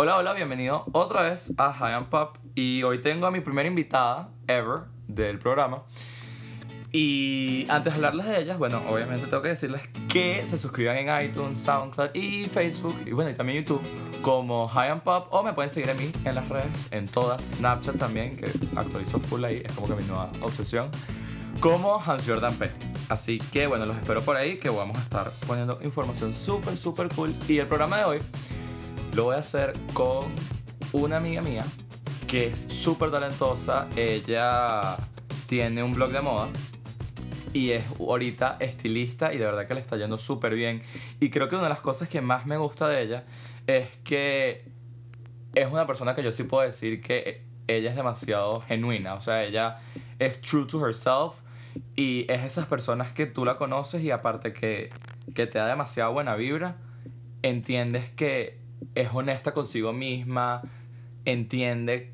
Hola, hola, bienvenido otra vez a High and Pop. Y hoy tengo a mi primera invitada ever del programa. Y antes de hablarles de ellas, bueno, obviamente tengo que decirles que se suscriban en iTunes, SoundCloud y Facebook, y bueno, y también YouTube, como High and Pop, o me pueden seguir a mí en las redes, en todas, Snapchat también, que actualizo full ahí, es como que mi nueva obsesión, como Hans Jordan P. Así que bueno, los espero por ahí, que vamos a estar poniendo información súper, súper cool. Y el programa de hoy lo voy a hacer con una amiga mía que es súper talentosa. Ella tiene un blog de moda y es ahorita estilista y de verdad que le está yendo súper bien. Y creo que una de las cosas que más me gusta de ella es que es una persona que yo sí puedo decir que ella es demasiado genuina. O sea, ella es true to herself y es esas personas que tú la conoces y aparte que, que te da demasiada buena vibra, entiendes que es honesta consigo misma, entiende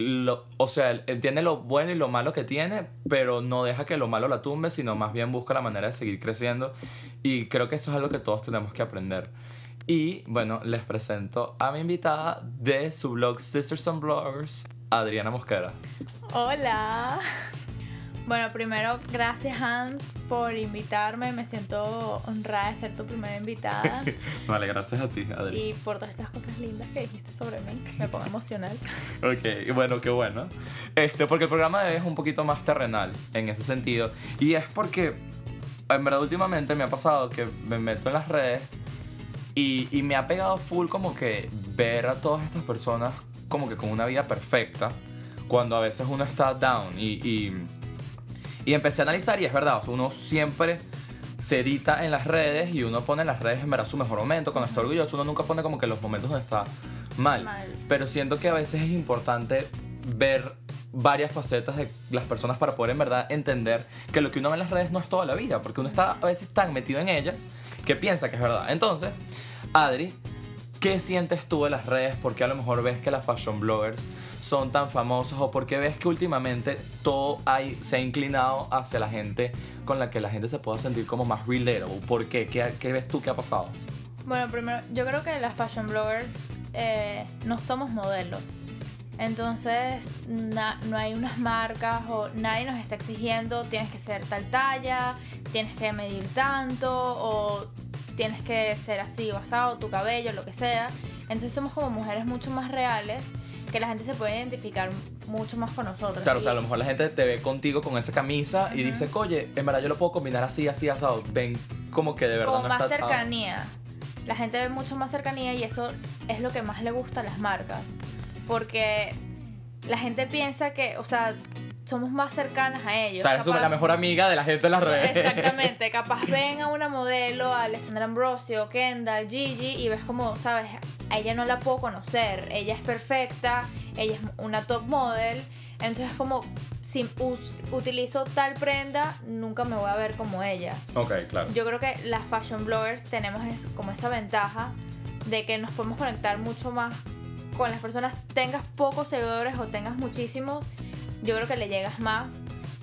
lo, o sea, entiende lo bueno y lo malo que tiene, pero no deja que lo malo la tumbe, sino más bien busca la manera de seguir creciendo. Y creo que eso es algo que todos tenemos que aprender. Y bueno, les presento a mi invitada de su blog Sisters and Bloggers, Adriana Mosquera. Hola. Bueno, primero, gracias Hans por invitarme. Me siento honrada de ser tu primera invitada. vale, gracias a ti, Adri. Y por todas estas cosas lindas que dijiste sobre mí. Me pongo emocional. ok, bueno, qué bueno. Este, porque el programa de hoy es un poquito más terrenal en ese sentido. Y es porque, en verdad, últimamente me ha pasado que me meto en las redes y, y me ha pegado full como que ver a todas estas personas como que con una vida perfecta. Cuando a veces uno está down y, y y empecé a analizar y es verdad, uno siempre se edita en las redes y uno pone en las redes en verdad su mejor momento, cuando está orgulloso, uno nunca pone como que los momentos donde está mal. Pero siento que a veces es importante ver varias facetas de las personas para poder en verdad entender que lo que uno ve en las redes no es toda la vida, porque uno está a veces tan metido en ellas que piensa que es verdad. Entonces, Adri, ¿qué sientes tú de las redes? Porque a lo mejor ves que las fashion bloggers son tan famosos o porque ves que últimamente todo hay, se ha inclinado hacia la gente con la que la gente se pueda sentir como más relatable? ¿Por qué? ¿Qué, ves tú que ha pasado? Bueno, primero, yo creo que las fashion bloggers eh, no somos modelos. Entonces, no hay unas marcas o nadie nos está exigiendo tienes que ser tal talla, tienes que medir tanto o tienes que ser así basado, tu cabello, lo que sea. Entonces somos como mujeres mucho más reales que la gente se puede identificar mucho más con nosotros. Claro, o sea, a lo mejor la gente te ve contigo con esa camisa y dice, oye, en verdad yo lo puedo combinar así, así, asado. Ven como que de verdad. Con más cercanía. La gente ve mucho más cercanía y eso es lo que más le gusta a las marcas. Porque la gente piensa que, o sea, somos más cercanas a ellos. O sea, eres la mejor amiga de la gente en las redes. Exactamente. Capaz ven a una modelo, a Alessandra Ambrosio, Kendall, Gigi, y ves como, sabes, a ella no la puedo conocer. Ella es perfecta, ella es una top model. Entonces, como si utilizo tal prenda, nunca me voy a ver como ella. Ok, claro. Yo creo que las fashion bloggers tenemos como esa ventaja de que nos podemos conectar mucho más con las personas, tengas pocos seguidores o tengas muchísimos yo creo que le llegas más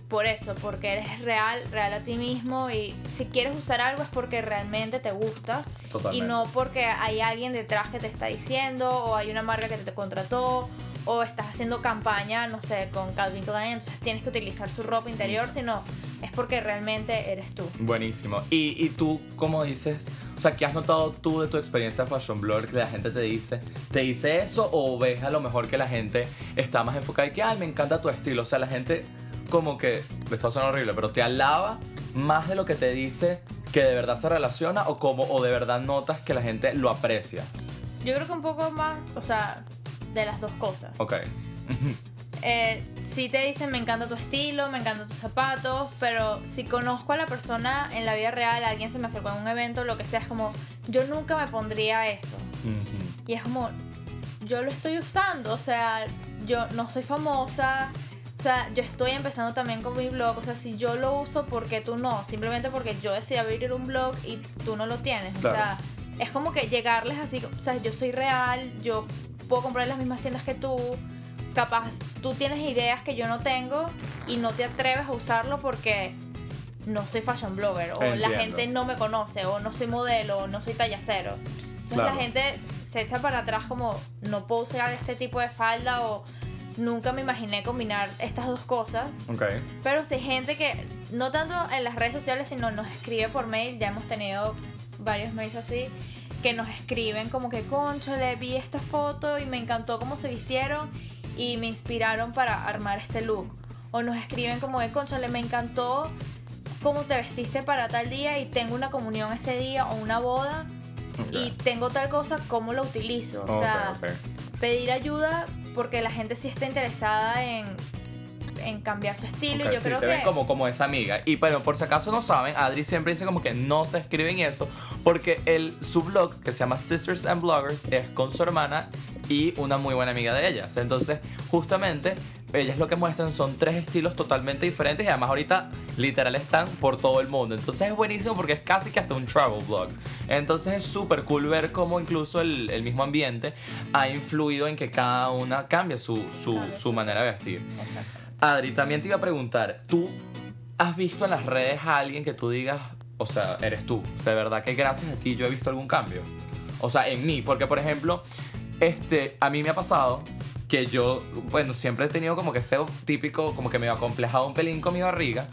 por eso, porque eres real, real a ti mismo y si quieres usar algo es porque realmente te gusta y no porque hay alguien detrás que te está diciendo o hay una marca que te contrató o estás haciendo campaña, no sé, con Calvin Klein, entonces tienes que utilizar su ropa interior, sino es porque realmente eres tú. Buenísimo. Y, y tú, ¿cómo dices? O sea, ¿qué has notado tú de tu experiencia fashion blogger que la gente te dice? ¿Te dice eso o ves a lo mejor que la gente está más enfocada y que, ay, me encanta tu estilo? O sea, la gente como que, esto suena horrible, pero te alaba más de lo que te dice que de verdad se relaciona o como o de verdad notas que la gente lo aprecia. Yo creo que un poco más, o sea, de las dos cosas. Ok. eh, si te dicen me encanta tu estilo, me encantan tus zapatos, pero si conozco a la persona en la vida real, alguien se me acercó en un evento, lo que sea, es como, yo nunca me pondría eso. Y es como, yo lo estoy usando, o sea, yo no soy famosa, o sea, yo estoy empezando también con mi blog, o sea, si yo lo uso, ¿por qué tú no? Simplemente porque yo decidí abrir un blog y tú no lo tienes, o sea, es como que llegarles así, o sea, yo soy real, yo puedo comprar en las mismas tiendas que tú. Capaz tú tienes ideas que yo no tengo y no te atreves a usarlo porque no soy fashion blogger o la gente no me conoce o no soy modelo o no soy talla cero. Entonces la gente se echa para atrás como no puedo usar este tipo de falda o nunca me imaginé combinar estas dos cosas. Pero sí hay gente que, no tanto en las redes sociales, sino nos escribe por mail, ya hemos tenido varios mails así, que nos escriben como que, concho, le vi esta foto y me encantó cómo se vistieron y me inspiraron para armar este look. O nos escriben como de, concho, le me encantó cómo te vestiste para tal día y tengo una comunión ese día o una boda y tengo tal cosa, ¿cómo lo utilizo? O sea, pedir ayuda porque la gente sí está interesada en, en cambiar su estilo Ok, y yo sí, creo te que ven como, como esa amiga. Y bueno, por si acaso no saben, Adri siempre dice como que no se escriben eso, porque el, su blog, que se llama Sisters and Bloggers, es con su hermana y una muy buena amiga de ellas. Entonces, justamente, ellas lo que muestran son tres estilos totalmente diferentes y además ahorita literal están por todo el mundo. Entonces es buenísimo porque es casi que hasta un travel blog. Entonces es súper cool ver cómo incluso el, el mismo ambiente ha influido en que cada una cambie su, su, su manera de vestir. Exacto. Adri, también te iba a preguntar, ¿tú has visto en las redes a alguien que tú digas, o sea, eres tú? De verdad que gracias a ti yo he visto algún cambio. O sea, en mí, porque por ejemplo, este, a mí me ha pasado que yo, bueno, siempre he tenido como que ese típico, como que me ha complejado un pelín con mi barriga.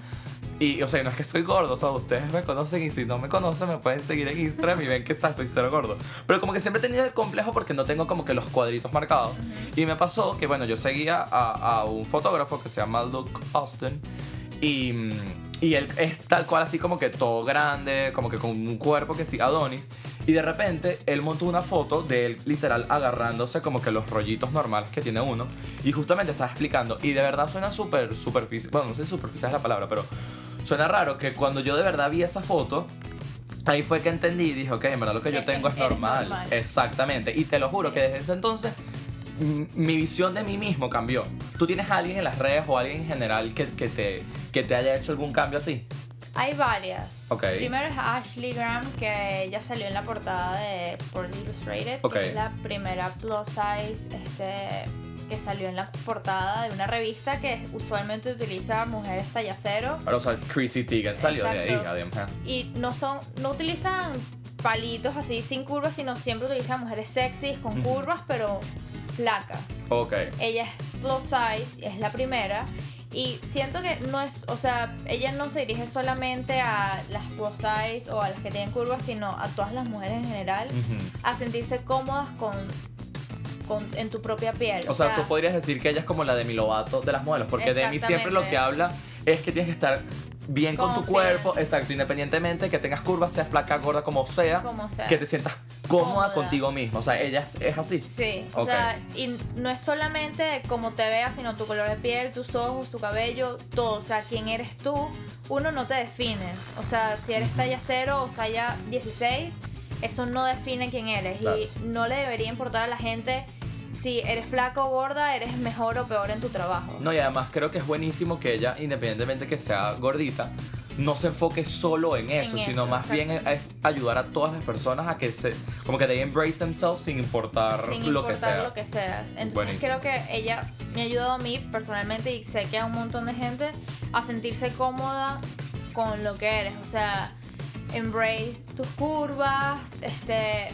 Y, o sea, no es que soy gordo, o sea, ustedes me conocen y si no me conocen me pueden seguir en Instagram y ven que ¿sabes? soy cero gordo. Pero como que siempre he tenido el complejo porque no tengo como que los cuadritos marcados. Y me pasó que, bueno, yo seguía a, a un fotógrafo que se llama Luke Austin y, mm, y él es tal cual así como que todo grande, como que con un cuerpo que sí, Adonis. Y de repente él montó una foto de él literal agarrándose como que los rollitos normales que tiene uno. Y justamente estaba explicando. Y de verdad suena súper superficial. Bueno, no sé si superficial es la palabra, pero suena raro que cuando yo de verdad vi esa foto, ahí fue que entendí y dije, ok, en verdad lo que yo Eh, tengo es normal. normal. Exactamente. Y te lo juro que desde ese entonces mi visión de mí mismo cambió. ¿Tú tienes a alguien en las redes o alguien en general que, que, te, que te haya hecho algún cambio así? Hay varias. Ok. Primero es Ashley Graham, que ella salió en la portada de Sport Illustrated, Ok. que es la primera plus size este, que salió en la portada de una revista que usualmente utiliza mujeres talla cero. Pero, o sea, Chrissy Teigen salió de ahí, Exacto. además. Y no son, no utilizan palitos así sin curvas, sino siempre utilizan mujeres sexys con curvas, pero flacas. Ok. Ella es plus size, es la primera. Y siento que no es, o sea, ella no se dirige solamente a las plus size o a las que tienen curvas, sino a todas las mujeres en general, a sentirse cómodas con, con en tu propia piel. O sea, tú podrías decir que ella es como la Demi Lovato de las modelos, porque Demi siempre lo que habla es que tienes que estar bien con tu cuerpo, exacto, independientemente que tengas curvas, seas flaca, gorda, como sea, como sea. que te sientas cómoda, Cómoda. contigo mismo. O sea, ella es, es así. Sí, o sea, y no es solamente cómo te veas, sino tu color de piel, tus ojos, tu cabello, todo. O sea, quién eres tú, uno no te define. O sea, si eres talla 0 o talla 16, eso no define quién eres. Claro. Y no le debería importar a la gente si eres flaca o gorda, eres mejor o peor en tu trabajo. No, y además creo que es buenísimo que ella, independientemente que sea gordita, no se enfoque solo en eso, En sino eso, más bien es, ayudar a todas las personas a que se, como que they embrace themselves sin importar sin lo que importar sea. lo que seas. Entonces Buenísimo. creo que ella me ha ayudado a mí personalmente y sé que a un montón de gente a sentirse cómoda con lo que eres. O sea, embrace tus curvas, este,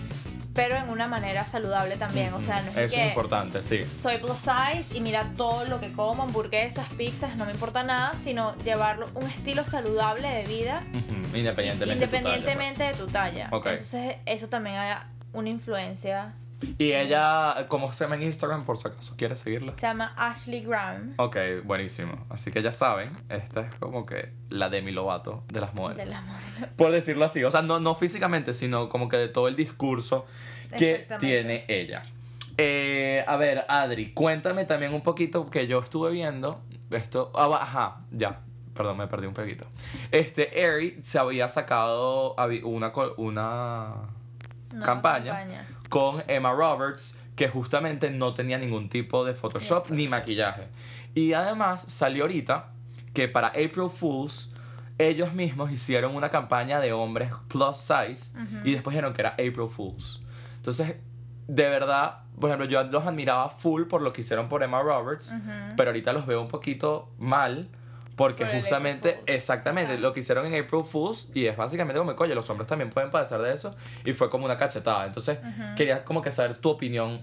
pero en una manera saludable también. O sea, no es Eso que es importante, sí. soy plus size y mira todo lo que como, hamburguesas, pizzas, no me importa nada, sino llevarlo un estilo saludable de vida Independientemente, de tu talla, independientemente de tu talla. Ok. Entonces eso también ha una influencia. Y ella, ¿cómo se llama en Instagram? Por si acaso, ¿quieres seguirla? Se llama Ashley Graham. Ok, buenísimo. Así que ya saben, esta es como que la Demi Lovato de las modelos. De la modelo. Por decirlo así. O sea, no, no físicamente, sino como que de todo el discurso que tiene ella. Eh, a ver, Adri, cuéntame también un poquito que yo estuve viendo. Esto. ah, va- ajá, ya. Perdón, me perdí un poquito. Este, Airy se había sacado una, una No, campaña, con Emma Roberts que justamente no tenía ningún tipo de Photoshop ni maquillaje. Y además salió ahorita que para April Fools ellos mismos hicieron una campaña de hombres plus size y después dijeron que era April Fools. Entonces, de verdad, por ejemplo, yo los admiraba full por lo que hicieron por Emma Roberts, pero ahorita los veo un poquito mal Porque Por justamente, exactamente, Ajá. lo que hicieron en April Fools, y es básicamente como, coño, los hombres también pueden padecer de eso, y fue como una cachetada. Entonces, quería como que saber tu opinión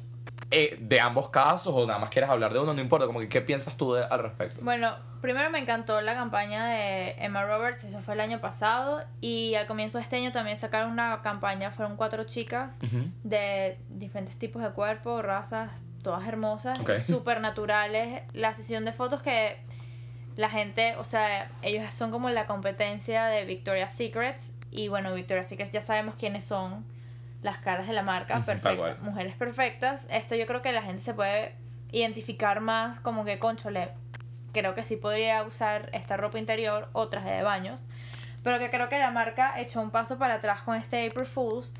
eh, de ambos casos, o nada más quieres hablar de uno, no importa, como que qué piensas tú de- al respecto. Bueno, primero me encantó la campaña de Emma Roberts, eso fue el año pasado, y al comienzo de este año también sacaron una campaña, fueron cuatro chicas Ujú. de diferentes tipos de cuerpo, razas, todas hermosas, Ok. súper naturales. La sesión de fotos que la gente, o sea, ellos son como la competencia de Victoria's Secrets, y bueno, Victoria's Secrets ya sabemos quiénes son las caras de la marca, cual. mujeres perfectas. Esto yo creo que la gente se puede identificar más como que, conchole, creo que sí podría usar esta ropa interior o traje de baños. Pero que creo que la marca echó un paso para atrás con este April Fools.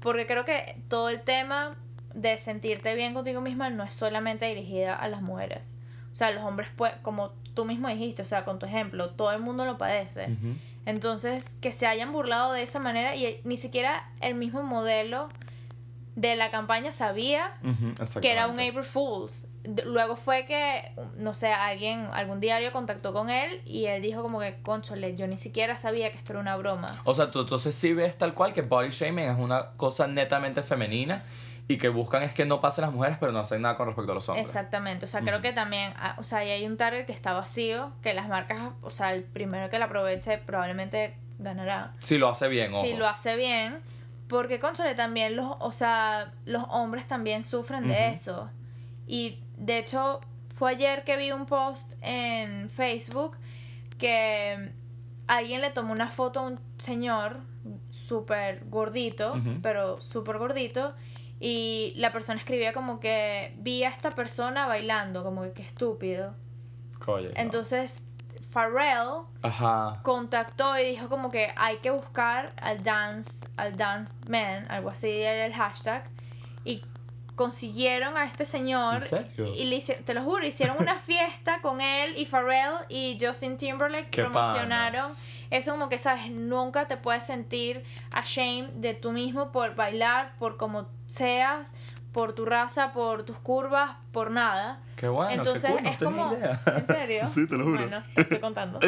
Porque creo que todo el tema de sentirte bien contigo misma no es solamente dirigida a las mujeres. O sea, los hombres, pues, como tú mismo dijiste, o sea, con tu ejemplo, todo el mundo lo padece. Entonces, que se hayan burlado de esa manera y ni siquiera el mismo modelo de la campaña sabía que era un. April Fools. Luego fue que, no sé, alguien, algún diario contactó con él y él dijo como que, conchole, yo ni siquiera sabía que esto era una broma. O sea, tú entonces sí ves tal cual que body shaming es una cosa netamente femenina y que buscan es que no pasen las mujeres, pero no hacen nada con respecto a los hombres. Exactamente, o sea, creo Ujú. que también, ah, o sea, y hay un target que está vacío, que las marcas, o sea, el primero que la aproveche probablemente ganará. Si lo hace bien, ojo. Si lo hace bien, porque conchole también los, o sea, los hombres también sufren de Ujú. eso. Y de hecho, fue ayer que vi un post en Facebook que alguien le tomó una foto a un señor súper gordito, Ujú. pero súper gordito, y la persona escribía como que vi a esta persona bailando, como que qué estúpido. Entonces, Pharrell Ajá. contactó y dijo como que hay que buscar al dance, al dance man, algo así era el hashtag, y consiguieron a este señor ¿En serio? y le hice- te lo juro, hicieron una fiesta con él y Pharrell y Justin Timberlake Qué promocionaron. panas. Eso como que sabes, nunca te puedes sentir ashamed de tú mismo por bailar, por como seas, por tu raza, por tus curvas, por nada. Qué bueno, Entonces qué cool, no es como. idea. ¿En serio? Sí, te lo juro. Bueno, te estoy contando.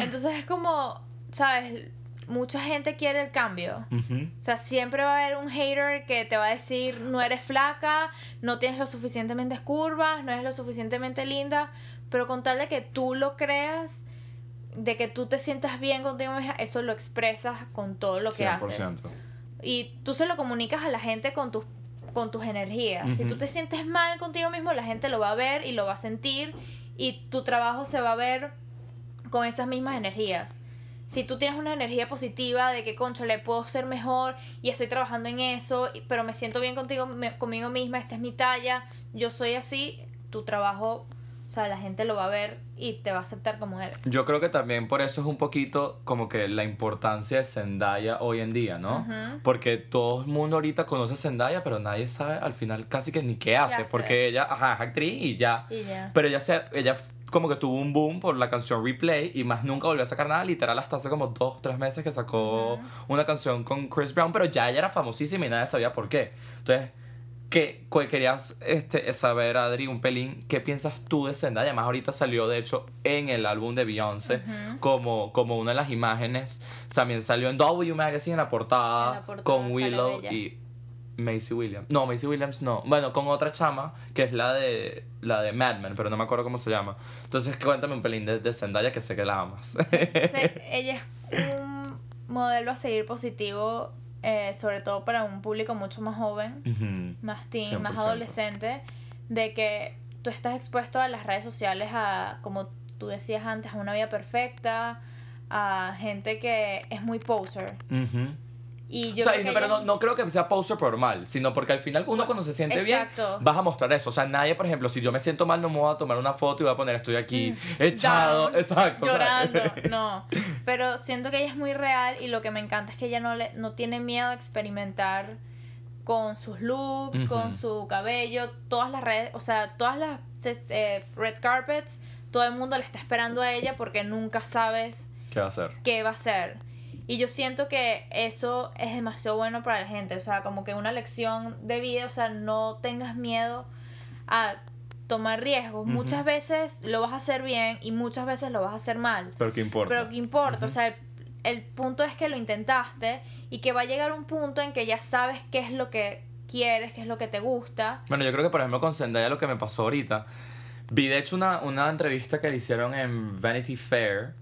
Entonces es como, ¿sabes? Mucha gente quiere el cambio. Ujú. O sea, siempre va a haber un hater que te va a decir, no eres flaca, no tienes lo suficientemente curvas, no eres lo suficientemente linda, pero con tal de que tú lo creas, de que tú te sientas bien contigo misma, eso lo expresas con todo lo que haces. 100%. Y tú se lo comunicas a la gente con tus con tus energías. Si tú te sientes mal contigo mismo, la gente lo va a ver y lo va a sentir y tu trabajo se va a ver con esas mismas energías. Si tú tienes una energía positiva de que, concho, le puedo ser mejor y estoy trabajando en eso, pero me siento bien contigo, me- conmigo misma, esta es mi talla, yo soy así, tu trabajo, o sea, la gente lo va a ver y te va a aceptar como eres. Yo creo que también por eso es un poquito como que la importancia de Zendaya hoy en día, ¿no? Porque todo el mundo ahorita conoce a Zendaya, pero nadie sabe al final casi que ni qué hace. hace? Porque ella, ajá, es actriz y ya. Y ya. Pero ella, se, ella como que tuvo un boom por la canción Replay y más nunca volvió a sacar nada, literal hasta hace como dos, tres meses que sacó una canción con Chris Brown, pero ya ella era famosísima y nadie sabía por qué. Entonces, ¿qué qué querías este, saber, Adri, un pelín? ¿Qué piensas tú de Zendaya? Además, ahorita salió, de hecho, en el álbum de Beyoncé como, como una de las imágenes. También salió en W Magazine en la portada, En la portada con Willow y Macy Williams. No, Macy Williams no. Bueno, con otra chama, que es la de la de Mad Men, pero no me acuerdo cómo se llama. Entonces, cuéntame un pelín de, de Zendaya, que sé que la amas. Ella es un modelo a seguir positivo, eh, sobre todo para un público mucho más joven, más teen, más 100%. adolescente, de que tú estás expuesto a las redes sociales a, como tú decías antes, a una vida perfecta, a gente que es muy poser. Ujú. Y yo o sea, creo no- pero no, no creo que sea poster por mal, sino porque al final uno cuando se siente Exacto. bien, vas a mostrar eso. O sea, nadie, por ejemplo, si yo me siento mal, no me voy a tomar una foto y voy a poner estoy aquí echado. down, Exacto. llorando, no. Pero siento que ella es muy real y lo que me encanta es que ella no, le, no tiene miedo a experimentar con sus looks, con su cabello, todas las redes, o sea, todas las este, red carpets, todo el mundo le está esperando a ella porque nunca sabes ¿Qué va a hacer? qué va a ser. Y yo siento que eso es demasiado bueno para la gente, o sea, como que una lección de vida, o sea, no tengas miedo a tomar riesgos. Muchas veces lo vas a hacer bien y muchas veces lo vas a hacer mal. Pero qué importa. Pero qué importa, o sea, el, el punto es que lo intentaste y que va a llegar un punto en que ya sabes qué es lo que quieres, qué es lo que te gusta. Bueno, yo creo que por ejemplo con Zendaya lo que me pasó ahorita, vi de hecho una, una entrevista que le hicieron en Vanity Fair.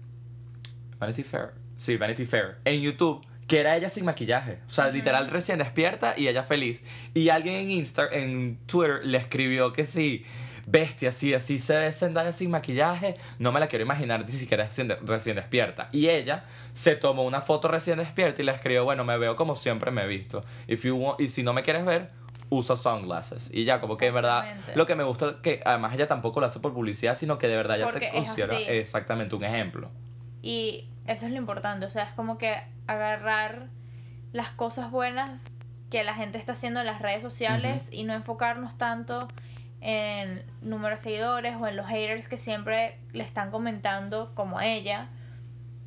Vanity Fair. Sí, Vanity Fair. En YouTube. Que era ella sin maquillaje. O sea, literal recién despierta y ella feliz. Y alguien en Insta, en Twitter, le escribió que sí. Bestia, sí, así se ve Zendaya sin maquillaje. No me la quiero imaginar ni siquiera recién, recién despierta. Y ella se tomó una foto recién despierta y le escribió, bueno, me veo como siempre me he visto. If you want- y si no me quieres ver, usa sunglasses. Y ya, como que de verdad, lo que me gusta que además ella tampoco lo hace por publicidad, sino que de verdad ya se considera así. exactamente un ejemplo. Y eso es lo importante, o sea, es como que agarrar las cosas buenas que la gente está haciendo en las redes sociales y no enfocarnos tanto en número de seguidores o en los haters que siempre le están comentando como a ella,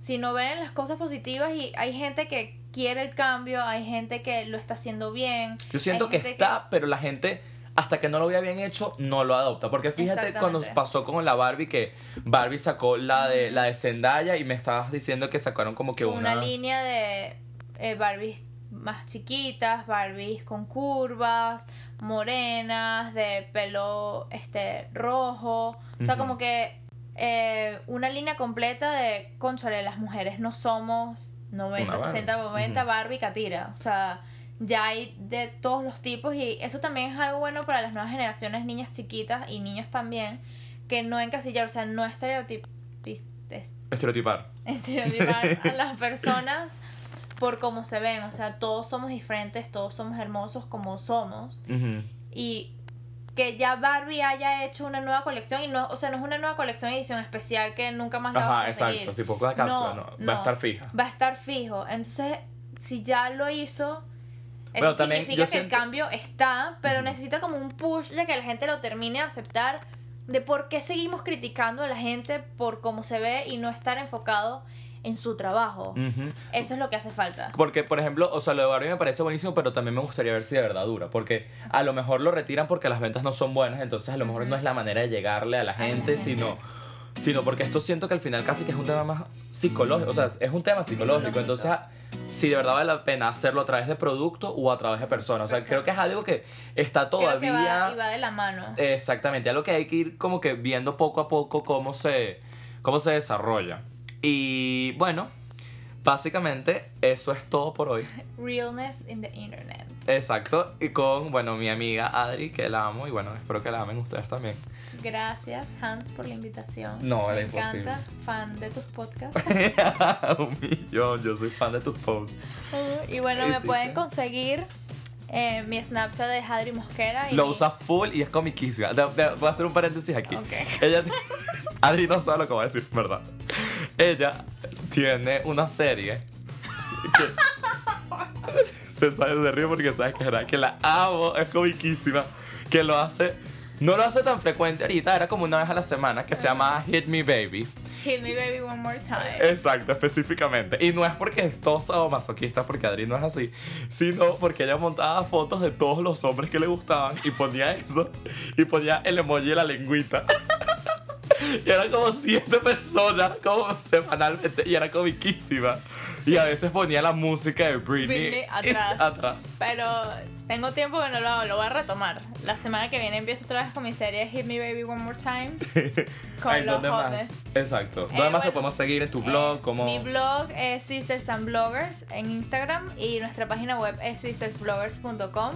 sino ver las cosas positivas y hay gente que quiere el cambio, hay gente que lo está haciendo bien. Yo siento que está, pero la gente hasta que no lo vea bien hecho no lo adopta, porque fíjate cuando pasó con la Barbie que Barbie sacó la de la de Zendaya y me estabas diciendo que sacaron como que una unas- línea de eh, Barbies más chiquitas, Barbies con curvas, morenas, de pelo este rojo. O sea, Ujú. como que eh, una línea completa de, conchale, las mujeres no somos 90, Una Barbie. 60, 90 Ujú. Barbie Catira. O sea, ya hay de todos los tipos y eso también es algo bueno para las nuevas generaciones, niñas chiquitas y niños también, que no encasillar, o sea, no estereotip estereotipar. estereotipar a las personas por cómo se ven. O sea, todos somos diferentes, todos somos hermosos como somos. Ujú. Y que ya Barbie haya hecho una nueva colección y no, o sea, no es una nueva colección edición especial que nunca más la Ajá, a conseguir. exacto, si poco de cápsula, no, va a estar fija. Va a estar fijo. Entonces, si ya lo hizo, eso Bueno, también significa yo que el cambio está, pero necesita como un push de que la gente lo termine de aceptar de por qué seguimos criticando a la gente por cómo se ve y no estar enfocado en su trabajo. Eso es lo que hace falta. Porque, por ejemplo, o sea, lo de Barbie me parece buenísimo, pero también me gustaría ver si de verdad dura. Porque a lo mejor lo retiran porque las ventas no son buenas, entonces a lo mejor no es la manera de llegarle a la gente, gente. sino, sino porque esto siento que al final casi que es un tema más psicológico. O sea, es un tema psicológico. Entonces, si de verdad vale la pena hacerlo a través de producto o a través de personas. O sea, creo que es algo que está Creo que todavía. va, y va de la mano. Exactamente, algo que hay que ir como que viendo poco a poco cómo se, cómo se desarrolla. Y bueno, básicamente eso es todo por hoy. Realness in the internet. Exacto, y con, bueno, mi amiga Adri, que la amo, y bueno, espero que la amen ustedes también. Gracias, Hans, por la invitación. No, Me era imposible. encanta, fan de tus podcasts. Un millón, yo soy fan de tus posts. y bueno, ¿Qué me pueden conseguir eh, mi Snapchat de Hadri Mosquera. Y Lo mi- usa full y es comiquísima. De- de- voy a hacer un paréntesis aquí. Ok. Ella, Adri no sabe lo que voy a decir, ¿verdad? Ella tiene una serie que se sabe de río porque sabes que, era, que la amo, es comiquísima, que lo hace, no lo hace tan frecuente ahorita, era como una vez a la semana, que se llama Hit Me Baby. Hit me baby one more time. Exacto, específicamente. Y no es porque es todo masoquista, porque Adri no es así, sino porque ella montaba fotos de todos los hombres que le gustaban y ponía eso, y ponía el emoji de la lengüita. Y eran como siete personas, como semanalmente, y era comiquísima. Y a veces ponía la música de Britney, Britney atrás. atrás. Pero tengo tiempo que no lo hago, lo voy a retomar. La semana que viene empiezo otra vez con mi serie Hit Me Baby One More Time. Con Ay, los ¿dónde más? hotness. Exacto. ¿Dónde Eh, más bueno, podemos seguir? ¿En tu blog? Eh, como Mi blog es Sisters and Bloggers en Instagram y nuestra página web es sistersbloggers.com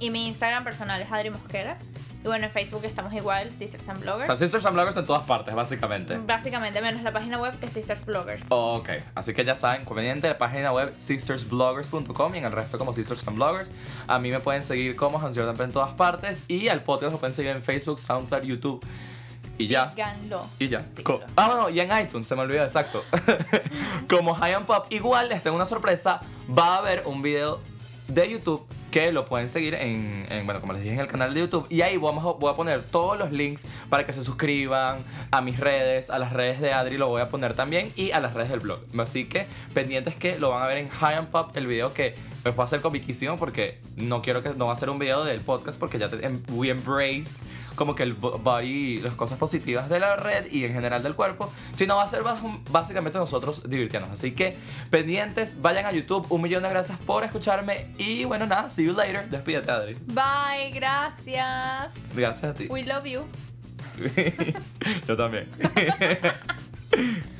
y mi Instagram personal es Adri Mosquera. Y bueno, en Facebook estamos igual, Sisters and O Bloggers. sea, Sisters and Bloggers en todas partes, básicamente. Básicamente, menos la página web que Sisters Bloggers. Ok, así que ya saben, conveniente la página web sistersbloggers.com y en el resto como Sisters and Bloggers. A mí me pueden seguir como Hans Jordan en todas partes y al podcast lo pueden seguir en Facebook, SoundCloud, YouTube y ya. Síganlo. Y ya. Síganlo. Co- ah, no, y en iTunes, se me olvidó, exacto. Como High and Pop, igual les tengo una sorpresa. Va a haber un video de YouTube que lo pueden seguir en, en, bueno, como les dije, en el canal de YouTube. Y ahí vamos a- voy a poner todos los links para que se suscriban a mis redes, a las redes de Adri lo voy a poner también y a las redes del blog. Así que pendientes que lo van a ver en High and Pop, el video que va a ser comiquísimo porque no quiero que no va a ser un video del podcast porque ya te, em, we embraced como que el bo- body, las cosas positivas de la red y en general del cuerpo, sino va a ser básicamente nosotros divirtiéndonos. Así que pendientes, vayan a YouTube. Un millón de gracias por escucharme y bueno, nada, see you later. Despídete, Adri. Bye, gracias. Gracias a ti. We love you. Yo también.